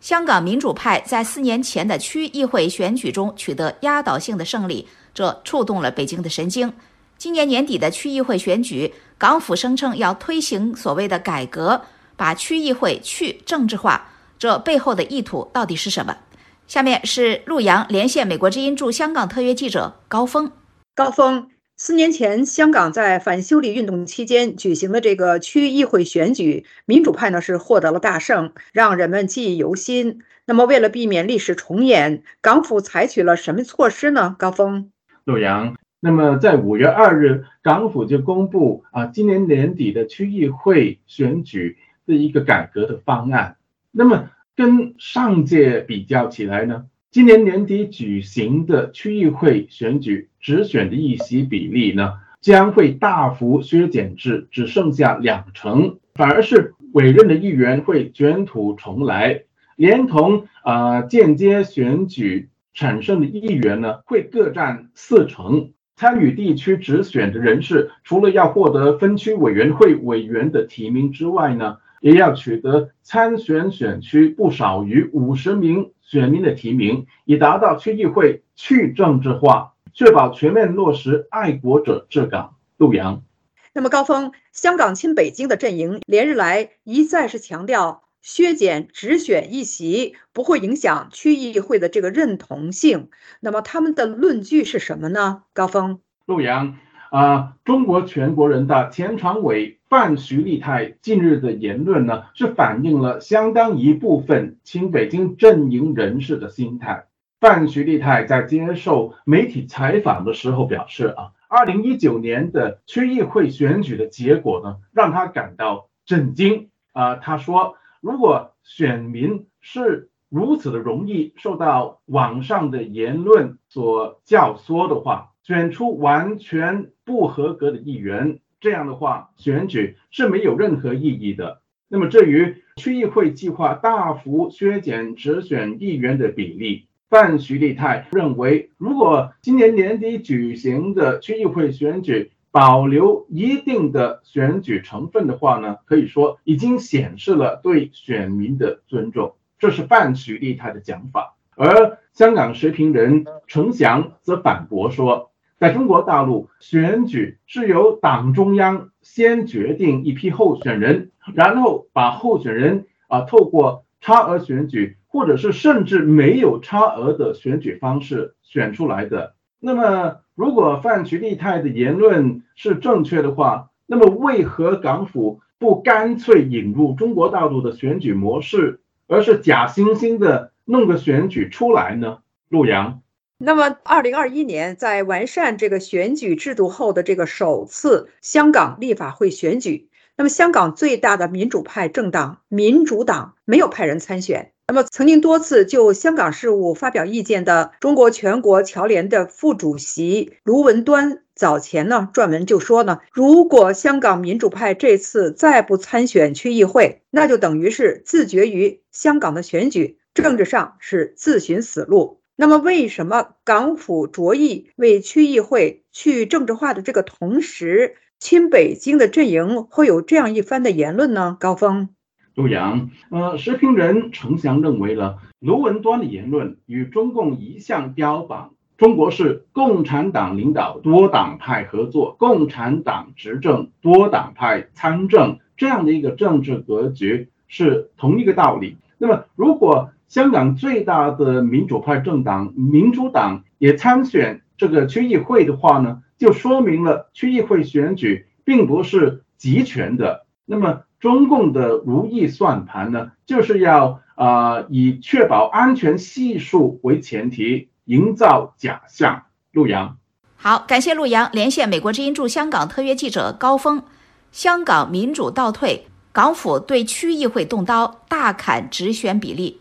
香港民主派在四年前的区议会选举中取得压倒性的胜利，这触动了北京的神经。今年年底的区议会选举，港府声称要推行所谓的改革，把区议会去政治化，这背后的意图到底是什么？下面是陆洋连线美国之音驻香港特约记者高峰。高峰。四年前，香港在反修例运动期间举行的这个区议会选举，民主派呢是获得了大胜，让人们记忆犹新。那么，为了避免历史重演，港府采取了什么措施呢？高峰，陆阳，那么在五月二日，港府就公布啊，今年年底的区议会选举的一个改革的方案。那么，跟上届比较起来呢？今年年底举行的区议会选举直选的议席比例呢，将会大幅削减至只剩下两成，反而是委任的议员会卷土重来，连同啊间接选举产生的议员呢，会各占四成。参与地区直选的人士，除了要获得分区委员会委员的提名之外呢，也要取得参选选区不少于五十名。选民的提名，以达到区议会去政治化，确保全面落实爱国者治港。陆阳，那么高峰，香港亲北京的阵营连日来一再是强调削减直选一席不会影响区议会的这个认同性，那么他们的论据是什么呢？高峰，陆阳。啊，中国全国人大前常委范徐丽泰近日的言论呢，是反映了相当一部分亲北京阵营人士的心态。范徐丽泰在接受媒体采访的时候表示：“啊，二零一九年的区议会选举的结果呢，让他感到震惊。啊，他说，如果选民是如此的容易受到网上的言论所教唆的话。”选出完全不合格的议员，这样的话，选举是没有任何意义的。那么，至于区议会计划大幅削减直选议员的比例，范徐立泰认为，如果今年年底举行的区议会选举保留一定的选举成分的话呢，可以说已经显示了对选民的尊重。这是范徐立泰的讲法，而香港时评人程翔则反驳说。在中国大陆，选举是由党中央先决定一批候选人，然后把候选人啊透过差额选举，或者是甚至没有差额的选举方式选出来的。那么，如果范徐立泰的言论是正确的话，那么为何港府不干脆引入中国大陆的选举模式，而是假惺惺的弄个选举出来呢？陆阳。那么，二零二一年在完善这个选举制度后的这个首次香港立法会选举，那么香港最大的民主派政党民主党没有派人参选。那么，曾经多次就香港事务发表意见的中国全国侨联的副主席卢文端早前呢撰文就说呢，如果香港民主派这次再不参选区议会，那就等于是自绝于香港的选举，政治上是自寻死路。那么，为什么港府着意为区议会去政治化的这个同时，亲北京的阵营会有这样一番的言论呢？高峰，陆阳，呃，时评人程翔认为呢卢文端的言论与中共一向标榜中国是共产党领导多党派合作、共产党执政多党派参政这样的一个政治格局是同一个道理。那么，如果香港最大的民主派政党民主党也参选这个区议会的话呢，就说明了区议会选举并不是集权的。那么，中共的如意算盘呢，就是要啊以确保安全系数为前提，营造假象。陆阳，好，感谢陆阳连线美国之音驻香港特约记者高峰。香港民主倒退。港府对区议会动刀，大砍直选比例。